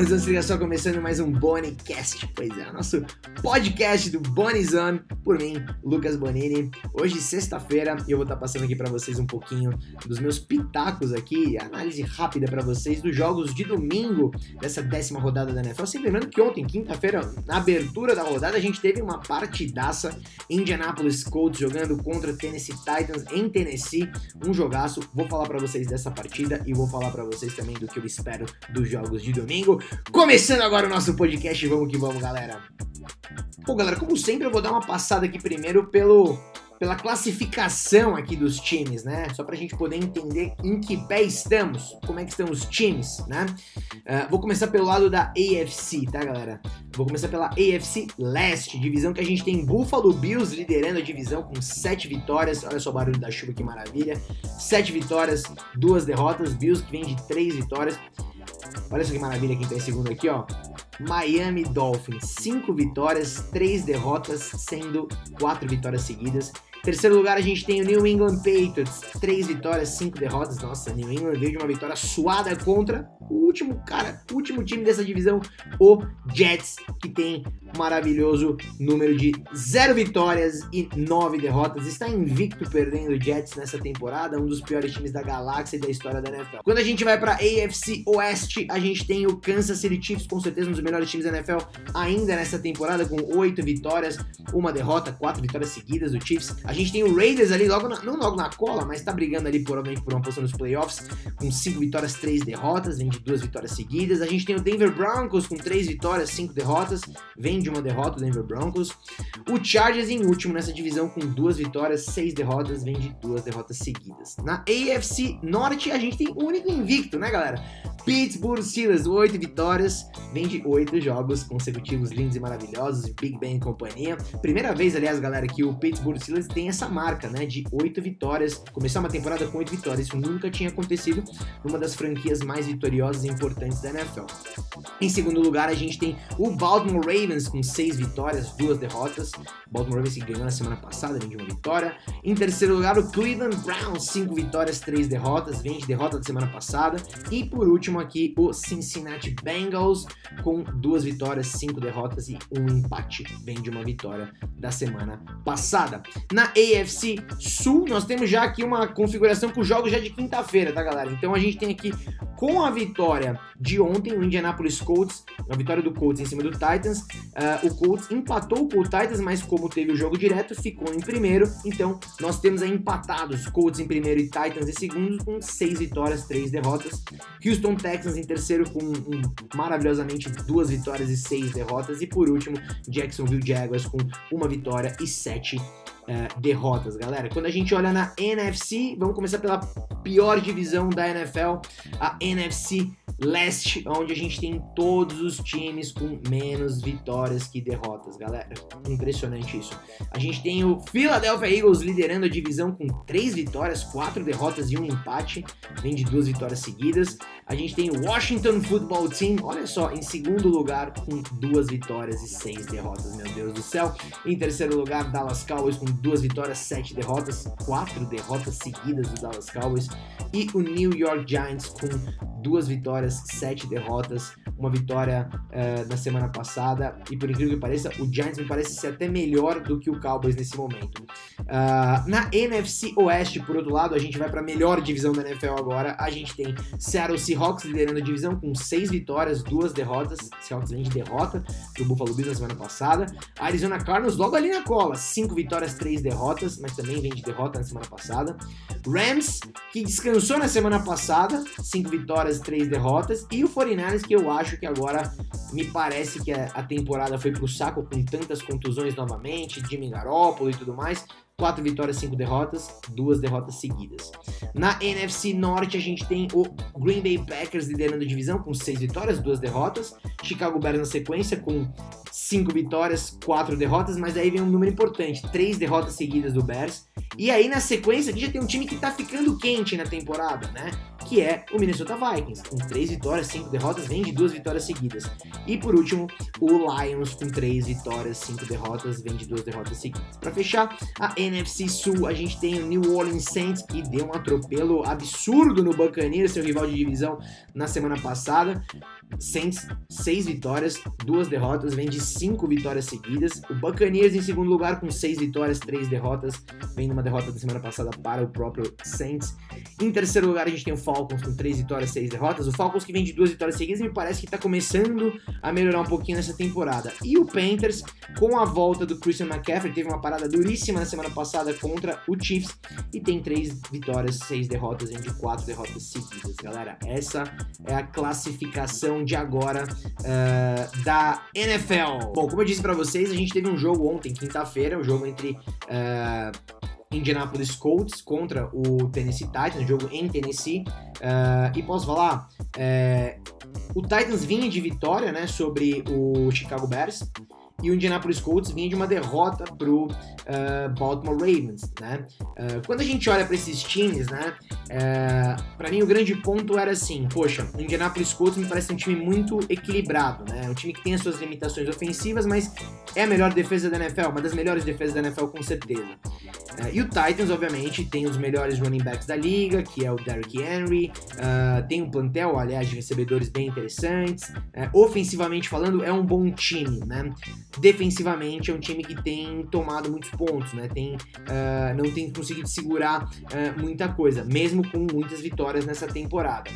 galera do Bonizão, se liga só começando mais um Bonicast, pois é, o nosso podcast do Bonizão, por mim, Lucas Bonini. Hoje, sexta-feira, eu vou estar passando aqui para vocês um pouquinho dos meus pitacos aqui, análise rápida para vocês dos jogos de domingo dessa décima rodada da NFL. Sempre lembrando que ontem, quinta-feira, na abertura da rodada, a gente teve uma partidaça, Indianapolis Colts jogando contra Tennessee Titans em Tennessee, um jogaço. Vou falar para vocês dessa partida e vou falar para vocês também do que eu espero dos jogos de domingo. Começando agora o nosso podcast, vamos que vamos, galera. Bom, galera, como sempre, eu vou dar uma passada aqui primeiro pelo pela classificação aqui dos times, né? Só para a gente poder entender em que pé estamos, como é que estão os times, né? Uh, vou começar pelo lado da AFC, tá, galera? Vou começar pela AFC Leste, divisão que a gente tem Buffalo Bills liderando a divisão com sete vitórias. Olha só o barulho da chuva, que maravilha! Sete vitórias, duas derrotas. Bills que vem de três vitórias. Olha só que maravilha quem tá em segundo aqui, ó. Miami Dolphins, cinco vitórias, três derrotas, sendo quatro vitórias seguidas. Terceiro lugar, a gente tem o New England Patriots. Três vitórias, cinco derrotas. Nossa, New England veio de uma vitória suada contra o último cara, o último time dessa divisão, o Jets, que tem um maravilhoso número de zero vitórias e nove derrotas. Está invicto perdendo o Jets nessa temporada, um dos piores times da galáxia e da história da NFL. Quando a gente vai para AFC Oeste, a gente tem o Kansas City Chiefs, com certeza um dos melhores times da NFL ainda nessa temporada, com oito vitórias, uma derrota, quatro vitórias seguidas do Chiefs. A gente tem o Raiders ali, logo na, não logo na cola, mas tá brigando ali provavelmente por uma posição nos playoffs, com cinco vitórias, três derrotas, vem de duas vitórias seguidas. A gente tem o Denver Broncos com três vitórias, cinco derrotas, vem de uma derrota o Denver Broncos. O Chargers em último nessa divisão com duas vitórias, seis derrotas, vem de duas derrotas seguidas. Na AFC Norte a gente tem o único invicto, né, galera? Pittsburgh Steelers, oito vitórias, vem de oito jogos consecutivos lindos e maravilhosos, Big Ben e companhia. Primeira vez, aliás, galera, que o Pittsburgh Steelers tem essa marca, né, de oito vitórias. Começar uma temporada com oito vitórias, isso nunca tinha acontecido numa das franquias mais vitoriosas e importantes da NFL. Em segundo lugar, a gente tem o Baltimore Ravens com seis vitórias, duas derrotas. Baltimore Ravens que ganhou na semana passada, vem de uma vitória. Em terceiro lugar, o Cleveland Browns, cinco vitórias, três derrotas, vem de derrota da semana passada. E por último aqui, o Cincinnati Bengals com duas vitórias, cinco derrotas e um empate, vem de uma vitória da semana passada. Na AFC Sul, nós temos já aqui uma configuração com jogos já de quinta-feira, tá, galera? Então a gente tem aqui com a vitória de ontem, o Indianapolis Colts, a vitória do Colts em cima do Titans, uh, o Colts empatou com o Titans, mas como teve o jogo direto, ficou em primeiro. Então nós temos aí empatados Colts em primeiro e Titans em segundo, com seis vitórias, três derrotas. Houston Texans em terceiro, com um, maravilhosamente duas vitórias e seis derrotas. E por último, Jacksonville Jaguars com uma vitória e sete uh, derrotas, galera. Quando a gente olha na NFC, vamos começar pela pior divisão da NFL, a NFC Leste, onde a gente tem todos os times com menos vitórias que derrotas, galera. Impressionante isso. A gente tem o Philadelphia Eagles liderando a divisão com três vitórias, quatro derrotas e um empate, vem de duas vitórias seguidas. A gente tem o Washington Football Team, olha só, em segundo lugar com duas vitórias e seis derrotas, meu Deus do céu. Em terceiro lugar, Dallas Cowboys com duas vitórias, sete derrotas, quatro derrotas seguidas do Dallas Cowboys. E o New York Giants com duas vitórias, sete derrotas, uma vitória uh, na semana passada. E por incrível que pareça, o Giants me parece ser até melhor do que o Cowboys nesse momento. Uh, na NFC Oeste, por outro lado, a gente vai para a melhor divisão da NFL agora. A gente tem Seattle Seahawks liderando a divisão com seis vitórias, duas derrotas. Seahawks vem de derrota do Buffalo Bills na semana passada. Arizona Cardinals logo ali na cola, cinco vitórias, três derrotas, mas também vem de derrota na semana passada. Rams, que descansou na semana passada, cinco vitórias, três derrotas. E o 49ers, que eu acho que agora me parece que a temporada foi pro saco com tantas contusões novamente, Jimmy Garoppolo e tudo mais. Quatro vitórias, cinco derrotas, duas derrotas seguidas. Na NFC Norte, a gente tem o Green Bay Packers liderando a divisão com seis vitórias, duas derrotas. Chicago Bears na sequência com cinco vitórias, quatro derrotas, mas aí vem um número importante, três derrotas seguidas do Bears. E aí na sequência aqui já tem um time que tá ficando quente na temporada, né? Que é o Minnesota Vikings, com três vitórias, cinco derrotas, vem de duas vitórias seguidas. E por último, o Lions com três vitórias, cinco derrotas, vem de duas derrotas seguidas. Para fechar, a NFC Sul, a gente tem o New Orleans Saints, que deu um atropelo absurdo no Buccaneers, seu rival de divisão, na semana passada. Saints, seis vitórias, duas derrotas, vem de cinco vitórias seguidas. O Buccaneers em segundo lugar com seis vitórias, três derrotas, vem numa derrota da semana passada para o próprio Saints. Em terceiro lugar a gente tem o Falcons com três vitórias, seis derrotas. O Falcons que vem de duas vitórias seguidas me parece que está começando a melhorar um pouquinho nessa temporada. E o Panthers com a volta do Christian McCaffrey teve uma parada duríssima na semana passada contra o Chiefs e tem três vitórias, seis derrotas, vem de quatro derrotas seguidas, galera. Essa é a classificação de agora uh, da NFL. Bom, como eu disse para vocês, a gente teve um jogo ontem, quinta-feira, um jogo entre uh, Indianapolis Colts contra o Tennessee Titans, jogo em Tennessee. Uh, e posso falar, o Titans vinha de vitória né, sobre o Chicago Bears e o Indianapolis Colts vinha de uma derrota pro uh, Baltimore Ravens, né? Uh, quando a gente olha para esses times, né? Uh, para mim o grande ponto era assim, poxa, o Indianapolis Colts me parece um time muito equilibrado, né? Um time que tem as suas limitações ofensivas, mas é a melhor defesa da NFL, uma das melhores defesas da NFL com certeza. Uh, e o Titans, obviamente, tem os melhores running backs da liga, que é o Derrick Henry, uh, tem um plantel, aliás, de recebedores bem interessantes. Uh, ofensivamente falando, é um bom time, né? Defensivamente, é um time que tem tomado muitos pontos, né? Tem, não tem conseguido segurar muita coisa, mesmo com muitas vitórias nessa temporada.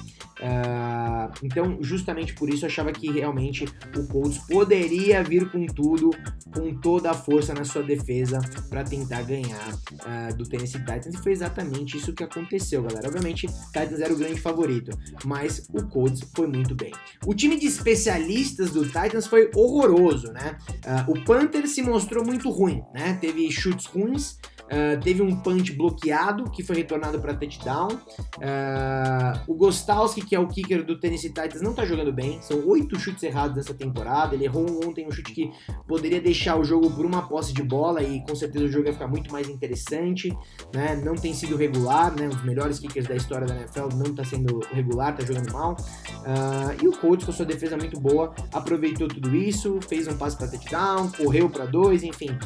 então, justamente por isso, eu achava que realmente o Colts poderia vir com tudo, com toda a força na sua defesa para tentar ganhar uh, do Tennessee Titans e foi exatamente isso que aconteceu, galera. Obviamente, Titans era o grande favorito, mas o Colts foi muito bem. O time de especialistas do Titans foi horroroso, né? Uh, o Panther se mostrou muito ruim, né? Teve chutes ruins, Uh, teve um punch bloqueado que foi retornado para touchdown. Uh, o Gostowski, que é o kicker do Tennessee Titans, não tá jogando bem. São oito chutes errados nessa temporada. Ele errou ontem um chute que poderia deixar o jogo por uma posse de bola e com certeza o jogo ia ficar muito mais interessante. Né? Não tem sido regular, né? Um dos melhores kickers da história da NFL não tá sendo regular, tá jogando mal. Uh, e o Colts, com sua defesa muito boa, aproveitou tudo isso, fez um passe para touchdown, correu para dois, enfim,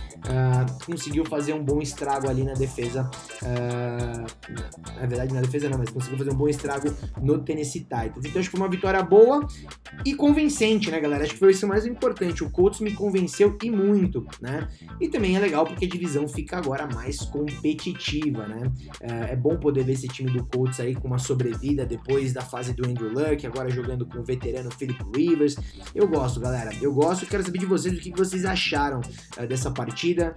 conseguiu fazer um bom estrago estrago ali na defesa. Uh, na verdade, na defesa não, mas conseguiu fazer um bom estrago no Tennessee Titans. Então acho que foi uma vitória boa e convincente, né, galera? Acho que foi isso mais importante. O Colts me convenceu e muito, né? E também é legal porque a divisão fica agora mais competitiva, né? Uh, é bom poder ver esse time do Colts aí com uma sobrevida depois da fase do Andrew Luck, agora jogando com o veterano Philip Rivers. Eu gosto, galera. Eu gosto. Quero saber de vocês o que vocês acharam uh, dessa partida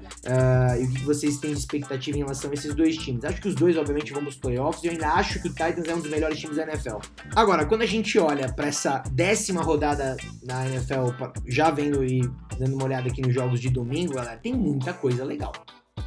e o que vocês têm expectativa em relação a esses dois times. Acho que os dois, obviamente, vão para os playoffs e eu ainda acho que o Titans é um dos melhores times da NFL. Agora, quando a gente olha para essa décima rodada na NFL, já vendo e dando uma olhada aqui nos jogos de domingo, galera, tem muita coisa legal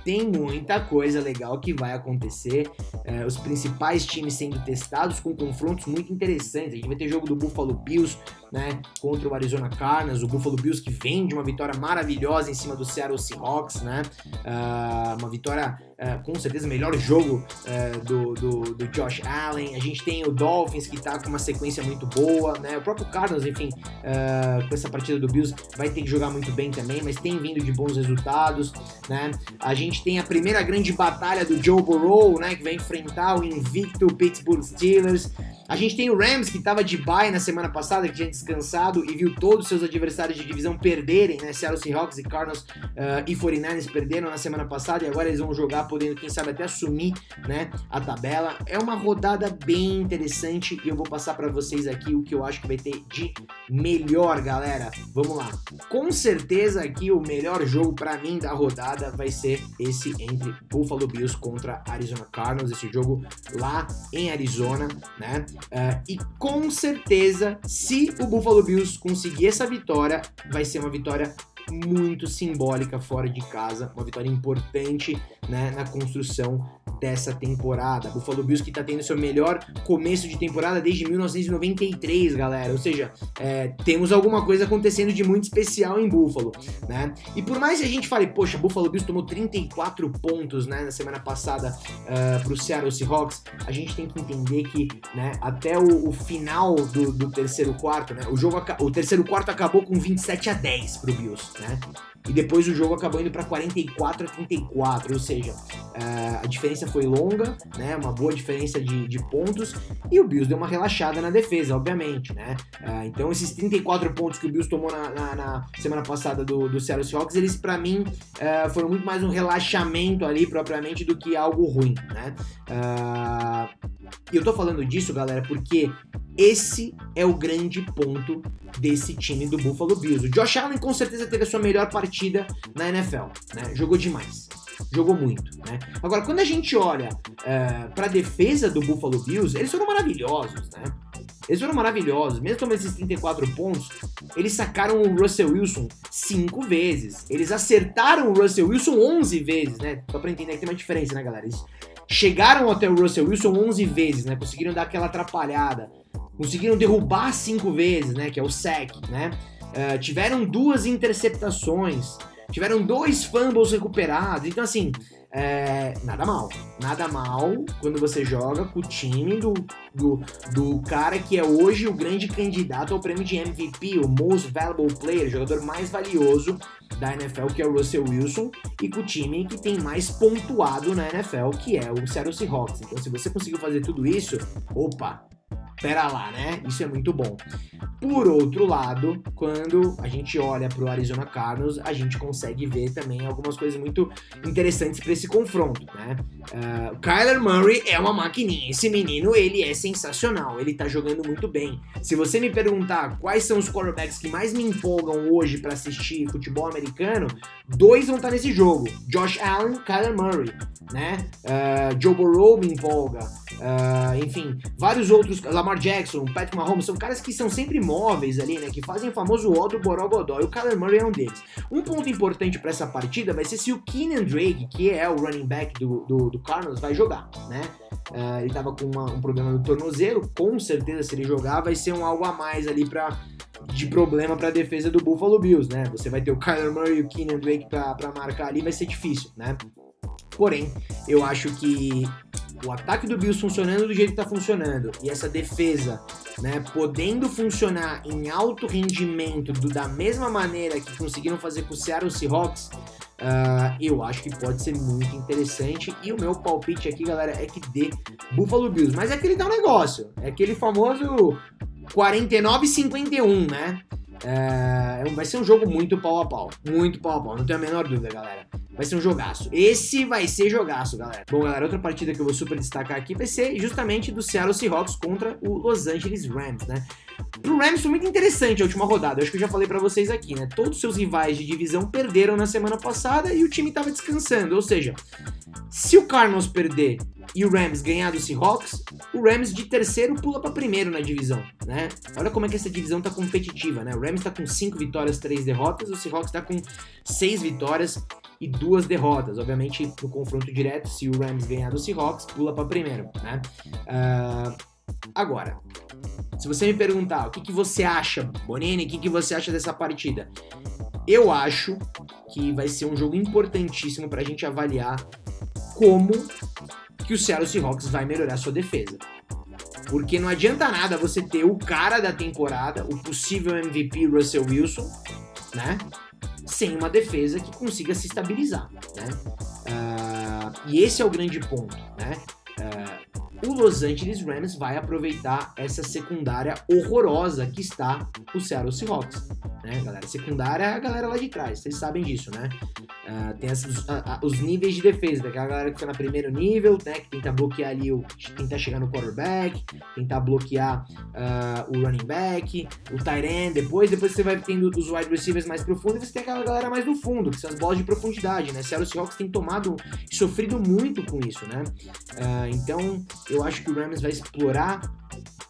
tem muita coisa legal que vai acontecer. É, os principais times sendo testados com confrontos muito interessantes. A gente vai ter jogo do Buffalo Bills né, contra o Arizona Cardinals, o Buffalo Bills que vem de uma vitória maravilhosa em cima do Seattle Seahawks, né? Uh, uma vitória uh, com certeza melhor jogo uh, do, do, do, Josh Allen. A gente tem o Dolphins que tá com uma sequência muito boa, né? O próprio Cardinals, enfim, com essa partida do Bills vai ter que jogar muito bem também, mas tem vindo de bons resultados, né? A gente tem a primeira grande batalha do Joe Burrow, né, que vai enfrentar o invicto Pittsburgh Steelers. A gente tem o Rams, que estava de bye na semana passada, que tinha descansado e viu todos os seus adversários de divisão perderem, né? Seattle Seahawks e Cardinals uh, e 49ers perderam na semana passada e agora eles vão jogar, podendo, quem sabe, até assumir né, a tabela. É uma rodada bem interessante e eu vou passar para vocês aqui o que eu acho que vai ter de melhor, galera. Vamos lá. Com certeza aqui o melhor jogo para mim da rodada vai ser esse entre Buffalo Bills contra Arizona Cardinals, esse jogo lá em Arizona, né? Uh, e com certeza, se Buffalo Bills conseguir essa vitória, vai ser uma vitória muito simbólica fora de casa, uma vitória importante né, na construção dessa temporada. Buffalo Bills que tá tendo seu melhor começo de temporada desde 1993, galera. Ou seja, é, temos alguma coisa acontecendo de muito especial em Buffalo, né? E por mais que a gente fale, poxa, Buffalo Bills tomou 34 pontos, né, na semana passada uh, pro Seattle Seahawks, a gente tem que entender que, né, até o, o final do, do, terceiro quarto, né, o jogo, o terceiro quarto acabou com 27 a 10 pro Bills, né? E depois o jogo acabou indo para 44 a 34, ou seja, uh, a diferença foi longa, né? Uma boa diferença de, de, pontos. E o Bills deu uma relaxada na defesa, obviamente, né? Uh, então esses 34 pontos que o Bills tomou na, na, na semana passada do, do Seattle Seahawks, eles para mim uh, foram muito mais um relaxamento ali propriamente do que algo ruim, né? E eu tô falando disso, galera, porque esse é o grande ponto desse time do Buffalo Bills. O Josh Allen com certeza teve a sua melhor partida na NFL, né? Jogou demais. Jogou muito, né? Agora, quando a gente olha uh, para a defesa do Buffalo Bills, eles foram maravilhosos, né? Eles foram maravilhosos. Mesmo tomando esses 34 pontos, eles sacaram o Russell Wilson 5 vezes. Eles acertaram o Russell Wilson 11 vezes, né? Só pra entender que tem uma diferença, né, galera? Eles chegaram até o Russell Wilson 11 vezes, né? Conseguiram dar aquela atrapalhada. Conseguiram derrubar 5 vezes, né? Que é o sack, né? Uh, tiveram duas interceptações. Tiveram dois fumbles recuperados. Então, assim, é, nada mal. Nada mal quando você joga com o time do, do, do cara que é hoje o grande candidato ao prêmio de MVP, o Most Valuable Player, jogador mais valioso da NFL, que é o Russell Wilson, e com o time que tem mais pontuado na NFL, que é o Seattle Seahawks. Então, se você conseguiu fazer tudo isso, opa, pera lá, né? Isso é muito bom. Por outro lado, quando a gente olha para o Arizona Cardinals, a gente consegue ver também algumas coisas muito interessantes para esse confronto, né? Uh, Kyler Murray é uma maquininha. Esse menino, ele é sensacional. Ele tá jogando muito bem. Se você me perguntar quais são os quarterbacks que mais me empolgam hoje para assistir futebol americano, dois vão estar tá nesse jogo: Josh Allen, Kyler Murray, né? Uh, Joe Burrow me empolga. Uh, enfim, vários outros, Lamar Jackson, Patrick Mahomes, são caras que são sempre móveis ali, né? Que fazem o famoso ó do Borogodó. E o Kyler Murray é um deles. Um ponto importante para essa partida vai ser se o Keenan Drake, que é o running back do, do, do Cardinals, vai jogar, né? Uh, ele tava com uma, um problema no tornozelo, com certeza se ele jogar vai ser um algo a mais ali para de problema para a defesa do Buffalo Bills, né? Você vai ter o Kyler Murray e o Keenan Drake para marcar ali, vai ser difícil, né? Porém, eu acho que o ataque do Bills funcionando do jeito que está funcionando e essa defesa, né, podendo funcionar em alto rendimento do, da mesma maneira que conseguiram fazer com o Seattle Seahawks, uh, eu acho que pode ser muito interessante. E o meu palpite aqui, galera, é que dê Buffalo Bills. Mas é aquele tal negócio, é aquele famoso 49-51, né? É, vai ser um jogo muito pau a pau. Muito pau a pau, não tenho a menor dúvida, galera. Vai ser um jogaço. Esse vai ser jogaço, galera. Bom, galera, outra partida que eu vou super destacar aqui vai ser justamente do Seattle Seahawks contra o Los Angeles Rams, né? Pro Rams foi muito interessante a última rodada. Eu acho que eu já falei para vocês aqui, né? Todos os seus rivais de divisão perderam na semana passada e o time tava descansando. Ou seja, se o Cardinals perder e o Rams ganhar do Seahawks, o Rams de terceiro pula para primeiro na divisão, né? Olha como é que essa divisão tá competitiva, né? O Rams tá com cinco vitórias, três derrotas, o Seahawks tá com seis vitórias e duas derrotas. Obviamente, no confronto direto, se o Rams ganhar do Seahawks, pula para primeiro, né? Uh, agora, se você me perguntar o que, que você acha, Bonini, o que, que você acha dessa partida? Eu acho que vai ser um jogo importantíssimo para a gente avaliar como que o Seattle Seahawks vai melhorar sua defesa. Porque não adianta nada você ter o cara da temporada, o possível MVP Russell Wilson, né? sem uma defesa que consiga se estabilizar, né? Uh, e esse é o grande ponto, né? Uh, o Los Angeles Rams vai aproveitar essa secundária horrorosa que está o Seattle Seahawks né, galera? Secundária é a galera lá de trás, vocês sabem disso, né? Uh, tem esses, uh, uh, os níveis de defesa, daquela galera que fica no primeiro nível, né? Que tenta bloquear ali, o, tentar chegar no quarterback, tentar bloquear o running back, o tight end, depois, depois você vai tendo os wide receivers mais profundos e você tem aquela galera mais do fundo, que são as bolas de profundidade, né? Seattle Seahawks tem tomado sofrido muito com isso, né? então, eu acho que o Rams vai explorar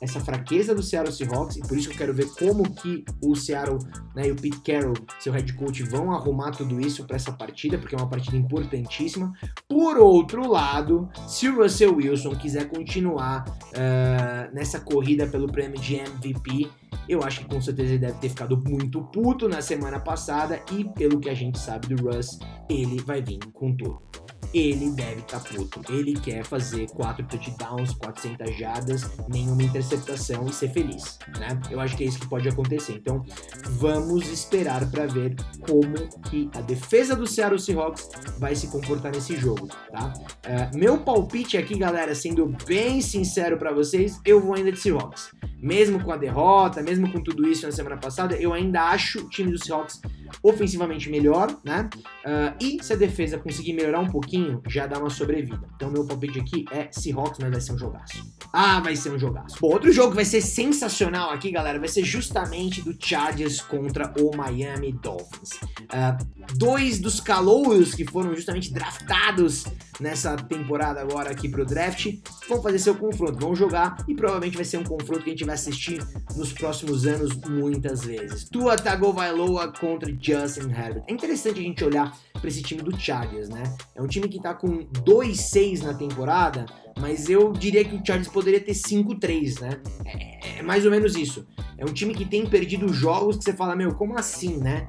essa fraqueza do Seattle Seahawks, e por isso eu quero ver como que o Seattle né, e o Pete Carroll, seu head coach, vão arrumar tudo isso para essa partida, porque é uma partida importantíssima. Por outro lado, se o Russell Wilson quiser continuar uh, nessa corrida pelo prêmio de MVP, eu acho que com certeza ele deve ter ficado muito puto na semana passada e pelo que a gente sabe do Russ, ele vai vir com tudo ele deve estar tá puto. Ele quer fazer quatro touchdowns, 400 jardas, nenhuma interceptação e ser feliz, né? Eu acho que é isso que pode acontecer. Então, vamos esperar para ver como que a defesa do Seattle Seahawks vai se comportar nesse jogo, tá? Uh, meu palpite aqui, galera, sendo bem sincero para vocês, eu vou ainda de Seahawks. Mesmo com a derrota, mesmo com tudo isso na semana passada, eu ainda acho o time do Seahawks ofensivamente melhor, né? Uh, e se a defesa conseguir melhorar um pouquinho, já dá uma sobrevida. Então, meu palpite aqui é Seahawks, mas vai ser um jogaço. Ah, vai ser um jogaço. Bom, outro jogo que vai ser sensacional aqui, galera, vai ser justamente do Chargers contra o Miami Dolphins. Uh, dois dos calouros que foram justamente draftados nessa temporada agora aqui pro draft vão fazer seu confronto, vão jogar e provavelmente vai ser um confronto que a gente vai assistir nos próximos anos muitas vezes. Tua Tagovailoa contra Justin Herbert. É interessante a gente olhar para esse time do Chargers, né? É um time que tá com 2-6 na temporada, mas eu diria que o Chargers poderia ter 5-3, né? É, é mais ou menos isso. É um time que tem perdido jogos que você fala, meu, como assim, né?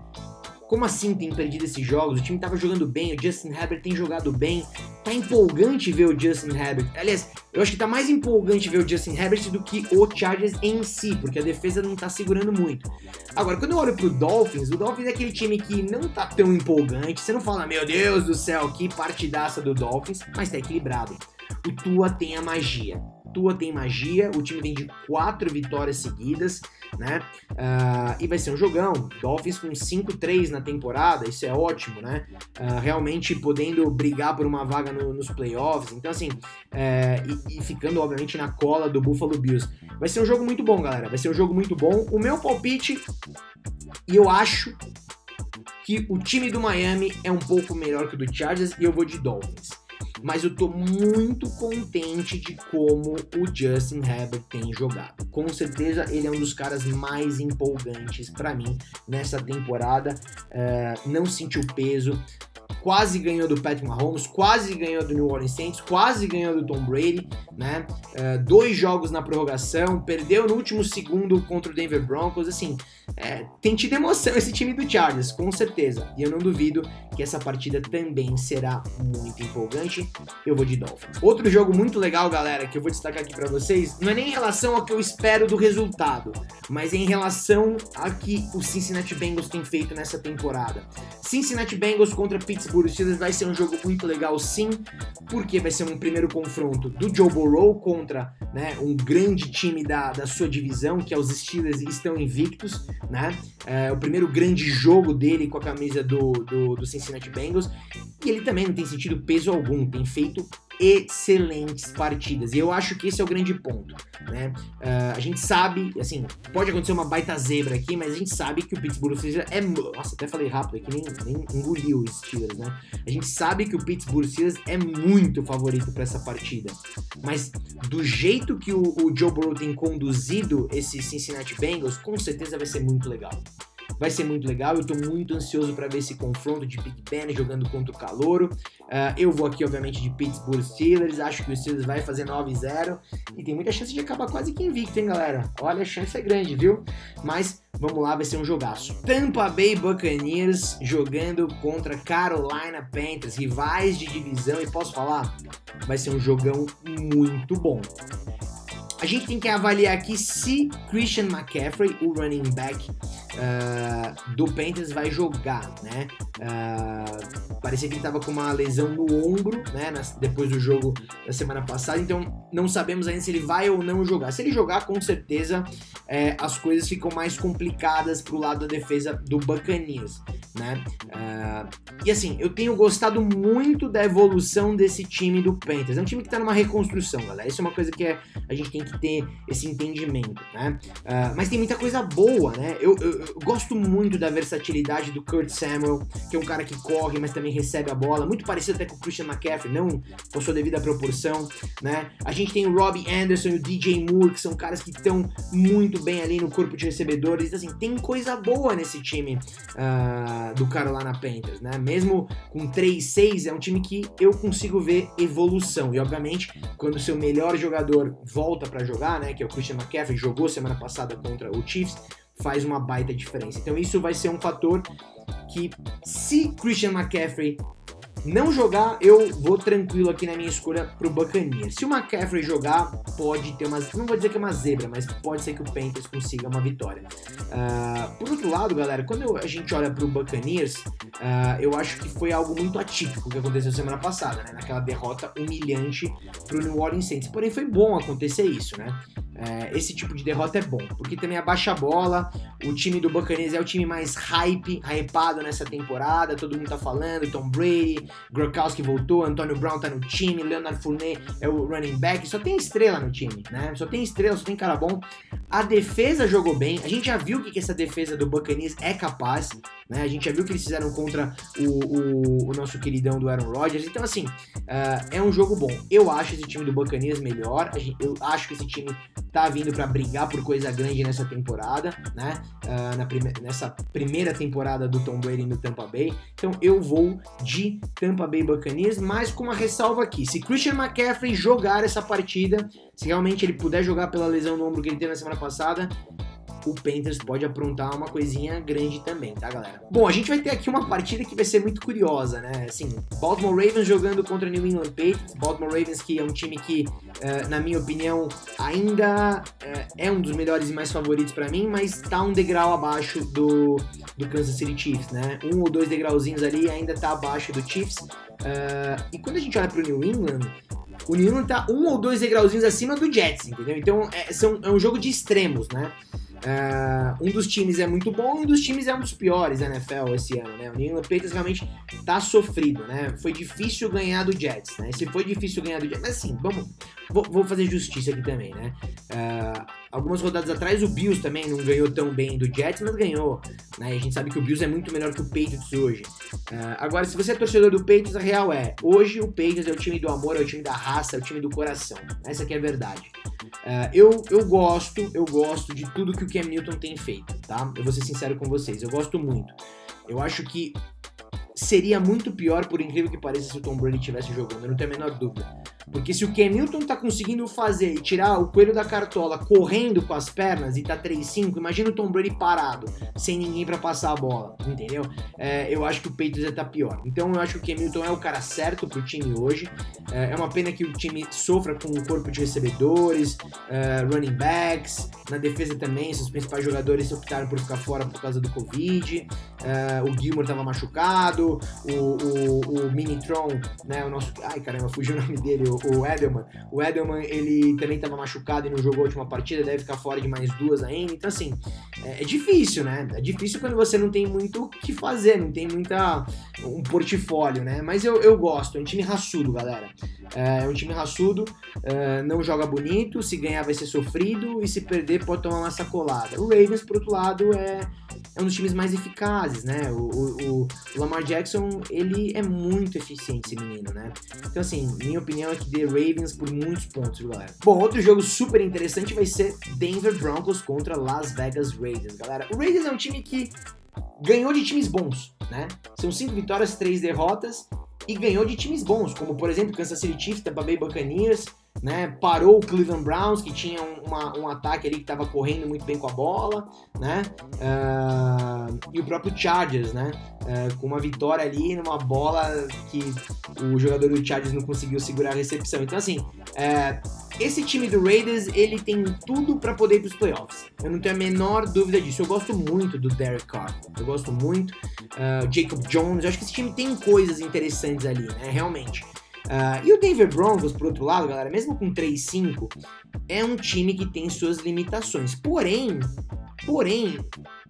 Como assim tem perdido esses jogos? O time tava jogando bem, o Justin Herbert tem jogado bem. Tá empolgante ver o Justin Herbert. Aliás, eu acho que tá mais empolgante ver o Justin Herbert do que o Chargers em si, porque a defesa não tá segurando muito. Agora, quando eu olho pro Dolphins, o Dolphins é aquele time que não tá tão empolgante. Você não fala, meu Deus do céu, que partidaça do Dolphins, mas tá equilibrado. O Tua tem a magia. Tua tem magia, o time vem de quatro vitórias seguidas, né? Uh, e vai ser um jogão. Dolphins com 5-3 na temporada, isso é ótimo, né? Uh, realmente podendo brigar por uma vaga no, nos playoffs. Então, assim, uh, e, e, ficando, obviamente, na cola do Buffalo Bills. Vai ser um jogo muito bom, galera. Vai ser um jogo muito bom. O meu palpite, e eu acho que o time do Miami é um pouco melhor que o do Chargers, e eu vou de Dolphins mas eu tô muito contente de como o Justin Herbert tem jogado. Com certeza ele é um dos caras mais empolgantes para mim nessa temporada. Uh, não sentiu peso, quase ganhou do Patrick Mahomes, quase ganhou do New Orleans Saints, quase ganhou do Tom Brady, né? Uh, dois jogos na prorrogação, perdeu no último segundo contra o Denver Broncos, assim, é, tem tido emoção esse time do Chargers, com certeza. E eu não duvido que essa partida também será muito empolgante. Eu vou de Dolphins. Outro jogo muito legal, galera, que eu vou destacar aqui para vocês, não é nem em relação ao que eu espero do resultado, mas em relação a que o Cincinnati Bengals tem feito nessa temporada. Cincinnati Bengals contra Pittsburgh Steelers vai ser um jogo muito legal sim, porque vai ser um primeiro confronto do Joe Burrow contra né, um grande time da, da sua divisão, que é os Steelers estão invictos, né? É o primeiro grande jogo dele com a camisa do, do, do Cincinnati Bengals, e ele também não tem sentido peso algum, tem feito excelentes partidas. E eu acho que esse é o grande ponto. Né? Uh, a gente sabe, assim, pode acontecer uma baita zebra aqui, mas a gente sabe que o Pittsburgh Steelers é. Nossa, até falei rápido aqui, nem, nem engoliu os Steelers, né? A gente sabe que o Pittsburgh Steelers é muito favorito para essa partida. Mas do jeito que o, o Joe Burrow tem conduzido esse Cincinnati Bengals, com certeza vai ser muito legal. Vai ser muito legal, eu estou muito ansioso para ver esse confronto de Big Ben jogando contra o Calouro. Uh, eu vou aqui, obviamente, de Pittsburgh Steelers, acho que o Steelers vai fazer 9-0 e tem muita chance de acabar quase que invicto, hein, galera? Olha, a chance é grande, viu? Mas vamos lá, vai ser um jogaço. Tampa Bay Buccaneers jogando contra Carolina Panthers, rivais de divisão, e posso falar, vai ser um jogão muito bom. A gente tem que avaliar aqui se Christian McCaffrey, o running back uh, do Panthers, vai jogar, né? Uh, parecia que ele estava com uma lesão no ombro, né? depois do jogo da semana passada, então não sabemos ainda se ele vai ou não jogar. Se ele jogar, com certeza é, as coisas ficam mais complicadas pro lado da defesa do Buccaneers. Né? Uh, e assim, eu tenho gostado muito da evolução desse time do Panthers. É um time que tá numa reconstrução, galera. Isso é uma coisa que é, a gente tem que ter esse entendimento, né? Uh, mas tem muita coisa boa, né? Eu, eu, eu, gosto muito da versatilidade do Kurt Samuel, que é um cara que corre, mas também recebe a bola. Muito parecido até com o Christian McCaffrey, não com sua devida proporção, né? A gente tem o Robbie Anderson e o DJ Moore, que são caras que estão muito bem ali no corpo de recebedores. Então, assim, tem coisa boa nesse time uh, do Carolina Panthers, né? Mesmo com 3-6, é um time que eu consigo ver evolução. E, obviamente, quando seu melhor jogador volta para jogar, né? Que é o Christian McCaffrey, jogou semana passada contra o Chiefs, faz uma baita diferença. Então, isso vai ser um fator que, se Christian McCaffrey não jogar, eu vou tranquilo aqui na minha escolha pro Buccaneers. Se o McCaffrey jogar, pode ter uma. Não vou dizer que é uma zebra, mas pode ser que o Panthers consiga uma vitória. Uh, por outro lado, galera, quando a gente olha pro Buccaneers, uh, eu acho que foi algo muito atípico que aconteceu semana passada, né? Naquela derrota humilhante pro New Orleans Saints. Porém, foi bom acontecer isso, né? É, esse tipo de derrota é bom, porque também abaixa a bola. O time do Buccaneers é o time mais hype, hypado nessa temporada. Todo mundo tá falando. Tom Brady, Gronkowski voltou, Antônio Brown tá no time, Leonard Fournette é o running back. Só tem estrela no time, né? Só tem estrela, só tem cara bom. A defesa jogou bem. A gente já viu o que, que essa defesa do Buccaneers é capaz. Né? A gente já viu o que eles fizeram contra o, o, o nosso queridão do Aaron Rodgers. Então, assim, uh, é um jogo bom. Eu acho esse time do Buccaneers melhor. Eu acho que esse time tá vindo para brigar por coisa grande nessa temporada, né? Uh, na prime nessa primeira temporada do Tom Brady no Tampa Bay. Então eu vou de Tampa Bay Buccaneers, mas com uma ressalva aqui. Se Christian McCaffrey jogar essa partida, se realmente ele puder jogar pela lesão no ombro que ele teve na semana passada, o Panthers pode aprontar uma coisinha grande também, tá, galera? Bom, a gente vai ter aqui uma partida que vai ser muito curiosa, né? Assim, Baltimore Ravens jogando contra New England Patriots. Baltimore Ravens, que é um time que, uh, na minha opinião, ainda uh, é um dos melhores e mais favoritos para mim, mas tá um degrau abaixo do, do Kansas City Chiefs, né? Um ou dois degrauzinhos ali ainda tá abaixo do Chiefs. Uh, e quando a gente olha pro New England, o New England tá um ou dois degrauzinhos acima do Jets, entendeu? Então é, são, é um jogo de extremos, né? Uh, um dos times é muito bom e um dos times é um dos piores da NFL esse ano, né? O New England Patriots realmente tá sofrido, né? Foi difícil ganhar do Jets, né? Se foi difícil ganhar do Jets, mas assim, vamos, vou, vou fazer justiça aqui também, né? Uh, algumas rodadas atrás o Bills também não ganhou tão bem do Jets, mas ganhou, né? A gente sabe que o Bills é muito melhor que o Patriots hoje. Uh, agora, se você é torcedor do Patriots, a real é, hoje o Patriots é o time do amor, é o time da raça, é o time do coração. Essa aqui é a verdade. Uh, eu, eu gosto, eu gosto de tudo que o Cam Newton tem feito, tá? Eu vou ser sincero com vocês, eu gosto muito. Eu acho que seria muito pior, por incrível que pareça, se o Tom Brady estivesse jogando, eu não tenho a menor dúvida. Porque se o Newton tá conseguindo fazer e tirar o coelho da cartola correndo com as pernas e tá 3-5, imagina o Tom Brady parado, sem ninguém para passar a bola, entendeu? É, eu acho que o Patriots já tá pior. Então eu acho que o Newton é o cara certo pro time hoje. É, é uma pena que o time sofra com o corpo de recebedores, é, running backs, na defesa também, seus principais jogadores optaram por ficar fora por causa do Covid. É, o Gilmore tava machucado, o, o, o Minitron, né, o nosso... Ai, caramba, fugiu o nome dele, o, Edelman. O Edelman, ele também estava machucado e não jogou a última partida, deve ficar fora de mais duas ainda. Então, assim, é, é difícil, né? É difícil quando você não tem muito o que fazer, não tem muita. um portfólio, né? Mas eu, eu gosto, é um time raçudo, galera. É, é um time raçudo, é, não joga bonito, se ganhar vai ser sofrido e se perder pode tomar uma sacolada. O Ravens, por outro lado, é é um dos times mais eficazes, né? O, o, o, Lamar Jackson, ele é muito eficiente, esse menino, né? Então, assim, minha opinião é que The Ravens por muitos pontos, galera. Bom, outro jogo super interessante vai ser Denver Broncos contra Las Vegas Raiders, galera. O Raiders é um time que ganhou de times bons, né? São cinco vitórias, três derrotas e ganhou de times bons, como por exemplo Kansas City Chiefs, Tampa Bay Buccaneers, né? Parou o Cleveland Browns, que tinha uma, um ataque ali que estava correndo muito bem com a bola, né? Uh, e o próprio Chargers, né? Uh, com uma vitória ali numa bola que o jogador do Chargers não conseguiu segurar a recepção. Então, assim, uh, esse time do Raiders, ele tem tudo para poder ir para os playoffs. Eu não tenho a menor dúvida disso. Eu gosto muito do Derek Carr. Eu gosto muito. Jacob Jones. Eu acho que esse time tem coisas interessantes ali, né? Realmente. Uh, e o Denver Broncos, por outro lado, galera, mesmo com 3-5, é um time que tem suas limitações. Porém, porém,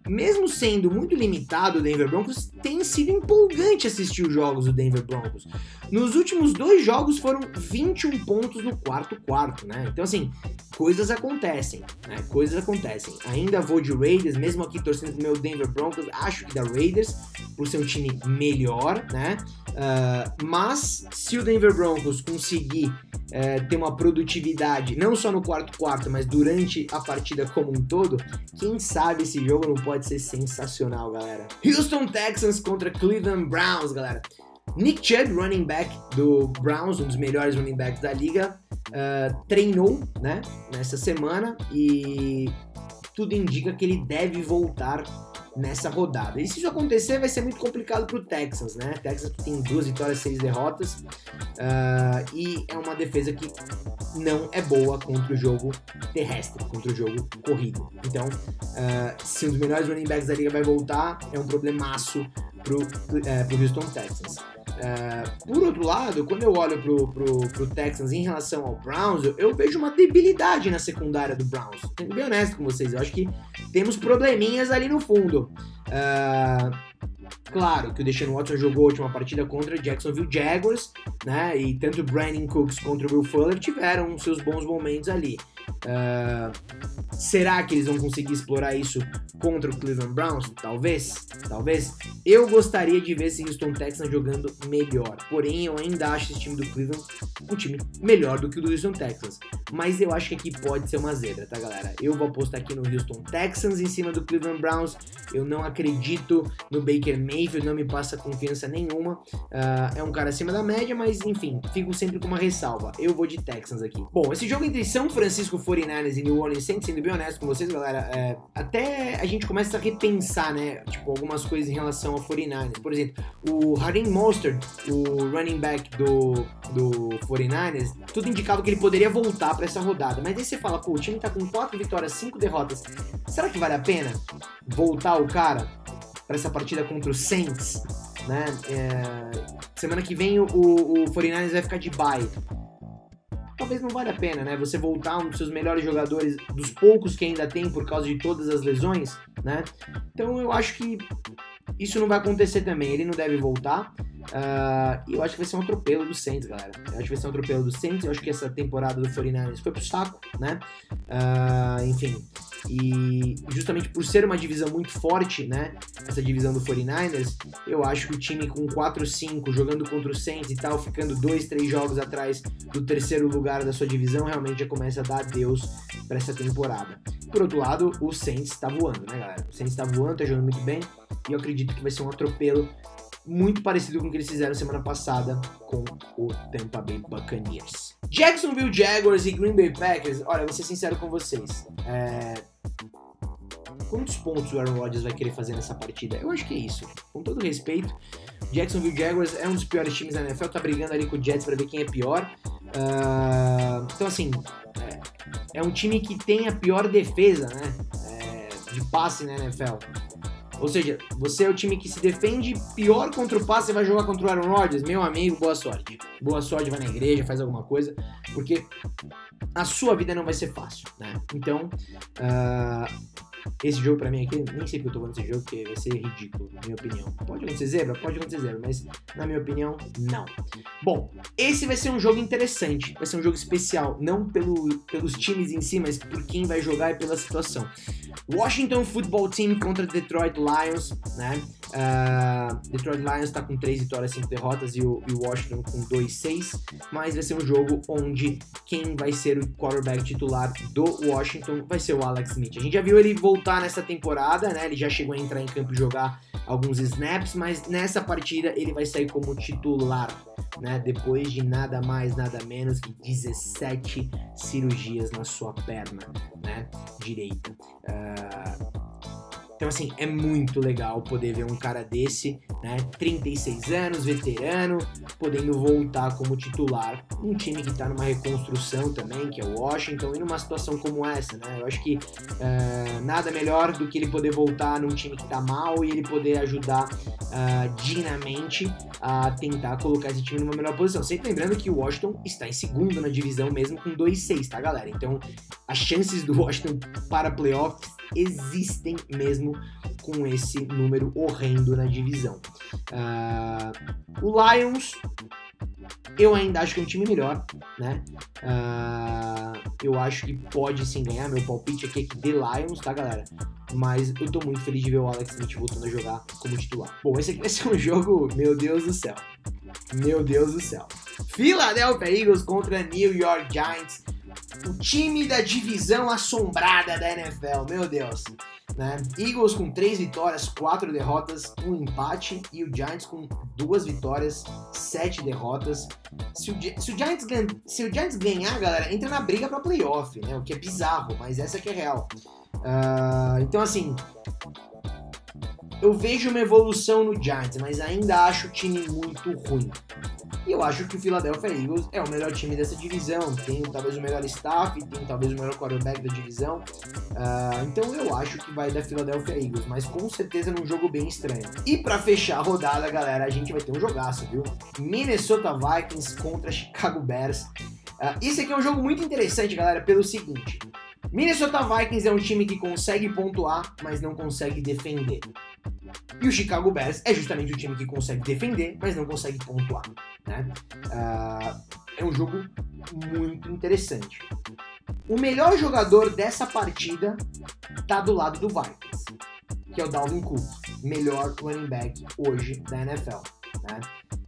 mesmo sendo muito limitado o Denver Broncos, tem sido empolgante assistir os jogos do Denver Broncos. Nos últimos dois jogos foram 21 pontos no quarto quarto, né? Então assim, coisas acontecem, né? Coisas acontecem. Ainda vou de Raiders, mesmo aqui torcendo pro meu Denver Broncos, acho que da Raiders, por ser um time melhor, né? Uh, mas se o Denver Broncos conseguir uh, ter uma produtividade, não só no quarto quarto, mas durante a partida como um todo, quem sabe esse jogo não pode ser sensacional, galera. Houston Texans contra Cleveland Browns, galera. Nick Chubb, running back do Browns, um dos melhores running backs da liga, uh, treinou né, nessa semana e tudo indica que ele deve voltar nessa rodada. E se isso acontecer, vai ser muito complicado para o Texans, né? Texas tem duas vitórias, seis derrotas uh, e é uma defesa que não é boa contra o jogo terrestre, contra o jogo corrido. Então, uh, se um dos melhores running backs da liga vai voltar, é um problemaço pro, pro Houston Texans. Uh, por outro lado, quando eu olho pro, pro, pro Texans em relação ao Browns, eu, eu, vejo uma debilidade na secundária do Browns. Sendo bem honesto com vocês, eu acho que temos probleminhas ali no fundo. Uh, Claro que o Deshaun Watson jogou a última partida contra Jacksonville Jaguars, né? E tanto Brandon Cooks contra o Will Fuller tiveram seus bons momentos ali. Uh, será que eles vão conseguir explorar isso contra o Cleveland Browns? Talvez, talvez. Eu gostaria de ver esse Houston Texans jogando melhor. Porém, eu ainda acho esse time do Cleveland um time melhor do que o do Houston Texans. Mas eu acho que aqui pode ser uma zebra, tá, galera? Eu vou apostar aqui no Houston Texans em cima do Cleveland Browns. Eu não acredito no Baker Mayfield, não me passa confiança nenhuma. Uh, é um cara acima da média, mas enfim, fico sempre com uma ressalva. Eu vou de Texans aqui. Bom, esse jogo entre São Francisco 49ers e New Orleans Saints, sendo bem honesto com vocês, galera, é, até a gente começa a repensar, né, tipo, algumas coisas em relação ao 49ers. Por exemplo, o Harim Mostert, o running back do, do 49ers, tudo indicava que ele poderia voltar para essa rodada. Mas aí você fala, pô, o time tá com 4 vitórias, 5 derrotas. Será que vale a pena voltar o cara para essa partida contra o Saints? Né? É, semana que vem o, o 49ers vai ficar de bye talvez não vale a pena, né? Você voltar um dos seus melhores jogadores, dos poucos que ainda tem por causa de todas as lesões, né? Então eu acho que isso não vai acontecer também. Ele não deve voltar. Uh, e eu acho que vai ser um atropelo do Saints, galera. Eu acho que vai ser um atropelo do Saints. Eu acho que essa temporada do 49ers foi pro saco, né? Uh, enfim. E justamente por ser uma divisão muito forte, né? Essa divisão do 49ers, eu acho que o time com 4-5, jogando contra o Saints e tal, ficando 2, 3 jogos atrás do terceiro lugar da sua divisão, realmente já começa a dar adeus para essa temporada. Por outro lado, o Saints tá voando, né, galera? O Saints tá voando, tá jogando muito bem. E eu acredito que vai ser um atropelo muito parecido com o que eles fizeram semana passada com o Tampa Bay Buccaneers. Jacksonville Jaguars e Green Bay Packers, olha, vou ser sincero com vocês. É... Quantos pontos o Aaron Rodgers vai querer fazer nessa partida? Eu acho que é isso. Com todo respeito, Jacksonville Jaguars é um dos piores times da NFL, tá brigando ali com o Jets para ver quem é pior. Uh... Então, assim, é... é, um time que tem a pior defesa, né? É... De passe na NFL. Ou seja, você é o time que se defende pior contra o passe e vai jogar contra o Aaron Rodgers. Meu amigo, boa sorte. Boa sorte, vai na igreja, faz alguma coisa, porque a sua vida não vai ser fácil, né? Então, uh, esse jogo para mim aqui, nem sei porque eu tô falando desse jogo, porque vai ser ridículo, na minha opinião. Pode acontecer zebra? Pode acontecer zebra, mas na minha opinião, não. Bom, esse vai ser um jogo interessante, vai ser um jogo especial, não pelo, pelos times em si, mas por quem vai jogar e pela situação. Washington Football Team contra Detroit Lions, né? Uh, Detroit Lions está com 3 vitórias, 5 derrotas e o, e Washington com 2-6, mas vai ser um jogo onde quem vai ser o quarterback titular do Washington vai ser o Alex Smith. A gente já viu ele voltar nessa temporada, né? Ele já chegou a entrar em campo e jogar alguns snaps, mas nessa partida ele vai sair como titular, né? Depois de nada mais, nada menos que 17 cirurgias na sua perna, né? Direita. Uh, então, assim, é muito legal poder ver um cara desse, né? 36 anos, veterano, podendo voltar como titular. Um time que tá numa reconstrução também, que é o Washington, e numa situação como essa, né? Eu acho que uh, nada melhor do que ele poder voltar num time que tá mal e ele poder ajudar uh, a tentar colocar esse time numa melhor posição. Sempre lembrando que o Washington está em segundo na divisão mesmo com 2-6, tá, galera? Então, as chances do Washington para playoffs existem mesmo com esse número horrendo na divisão. Uh, o Lions, eu ainda acho que é um time melhor, né? Uh, eu acho que pode sim ganhar. Meu palpite aqui é que The Lions, tá, galera? Mas eu tô muito feliz de ver o Alex Smith voltando a jogar como titular. Bom, esse aqui vai ser um jogo, meu Deus do céu. Meu Deus do céu. Philadelphia Eagles contra New York Giants. O time da divisão assombrada da NFL, meu Deus. Né? Eagles com três vitórias, quatro derrotas, um empate e o Giants com duas vitórias, sete derrotas. Se o, se o, Giants, se o Giants ganhar, galera, entra na briga para playoff, né? O que é bizarro, mas essa que é real. Uh, então, assim, eu vejo uma evolução no Giants, mas ainda acho o time muito ruim. E eu acho que o Philadelphia Eagles é o melhor time dessa divisão. Tem talvez o melhor staff, tem talvez o melhor quarterback da divisão. Uh, então eu acho que vai dar Philadelphia Eagles, mas com certeza num jogo bem estranho. E para fechar a rodada, galera, a gente vai ter um jogaço, viu? Minnesota Vikings contra Chicago Bears. Uh, esse aqui é um jogo muito interessante, galera, pelo seguinte. Minnesota Vikings é um time que consegue pontuar, mas não consegue defender. E o Chicago Bears é justamente o time que consegue defender, mas não consegue pontuar. Né? Uh, é um jogo muito interessante. O melhor jogador dessa partida está do lado do Vikings, que é o Dalvin Cook, melhor running back hoje da NFL. Né?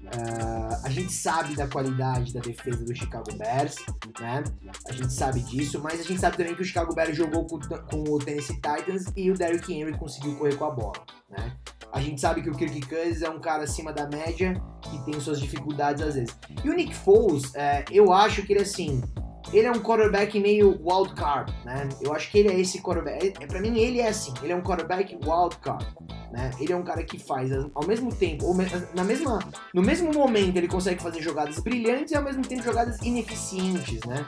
Uh, a gente sabe da qualidade da defesa do Chicago Bears, né? A gente sabe disso, mas a gente sabe também que o Chicago Bears jogou com, com o Tennessee Titans e o Derrick Henry conseguiu correr com a bola, né? A gente sabe que o Kirk Cousins é um cara acima da média que tem suas dificuldades às vezes. E o Nick Foles, é, eu acho que ele assim, ele é um quarterback meio wild card, né? Eu acho que ele é esse quarterback. É, para mim ele é assim, ele é um quarterback wild card, né? Ele é um cara que faz ao mesmo tempo, ou na mesma, no mesmo momento ele consegue fazer jogadas brilhantes e ao mesmo tempo jogadas ineficientes, né?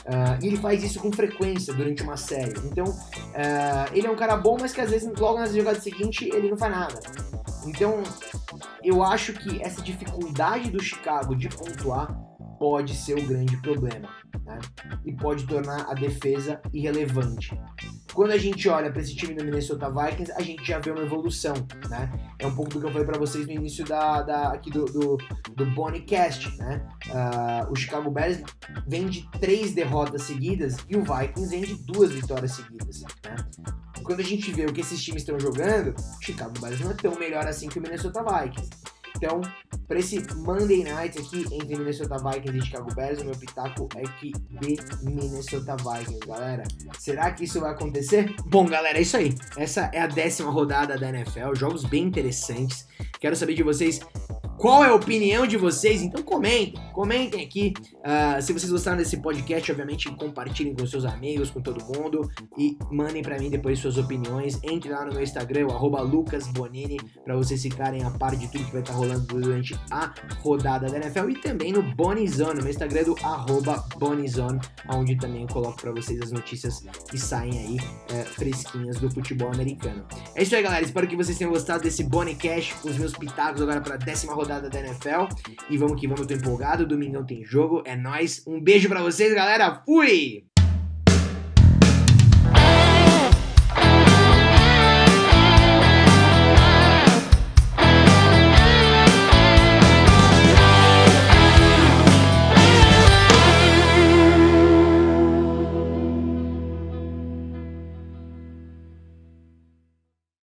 Uh, e ele faz isso com frequência durante uma série. Então, uh, ele é um cara bom, mas que às vezes logo nas jogadas seguintes ele não faz nada. Então, eu acho que essa dificuldade do Chicago de pontuar pode ser o grande problema né? e pode tornar a defesa irrelevante. Quando a gente olha para esse time do Minnesota Vikings, a gente já vê uma evolução, né? É um pouco do que eu falei para vocês no início da, da aqui do, do, do né? Uh, o Chicago Bears vem de três derrotas seguidas e o Vikings vem de duas vitórias seguidas, né? Quando a gente vê o que esses times estão jogando, o Chicago Bears não é tão melhor assim que o Minnesota Vikings. Então, para esse Monday Night aqui entre Minnesota Vikings e Chicago Bears, o meu pitaco é que de Minnesota Vikings, galera. Será que isso vai acontecer? Bom, galera, é isso aí. Essa é a décima rodada da NFL, jogos bem interessantes. Quero saber de vocês qual é a opinião de vocês? Então comentem, comentem aqui. Uh, se vocês gostaram desse podcast, obviamente compartilhem com seus amigos, com todo mundo e mandem para mim depois suas opiniões. Entre lá no meu Instagram, @lucasbonini, para vocês ficarem a par de tudo que vai estar tá rolando durante a rodada da NFL e também no Bonizone, no meu Instagram do Bonizone, onde também eu coloco para vocês as notícias que saem aí é, fresquinhas do futebol americano. É isso aí, galera. Espero que vocês tenham gostado desse Bonicast com os meus pitacos agora para décima rodada rodada da NFL. E vamos que vamos, eu tô empolgado. Domingão tem jogo, é nós. Um beijo para vocês, galera. Fui!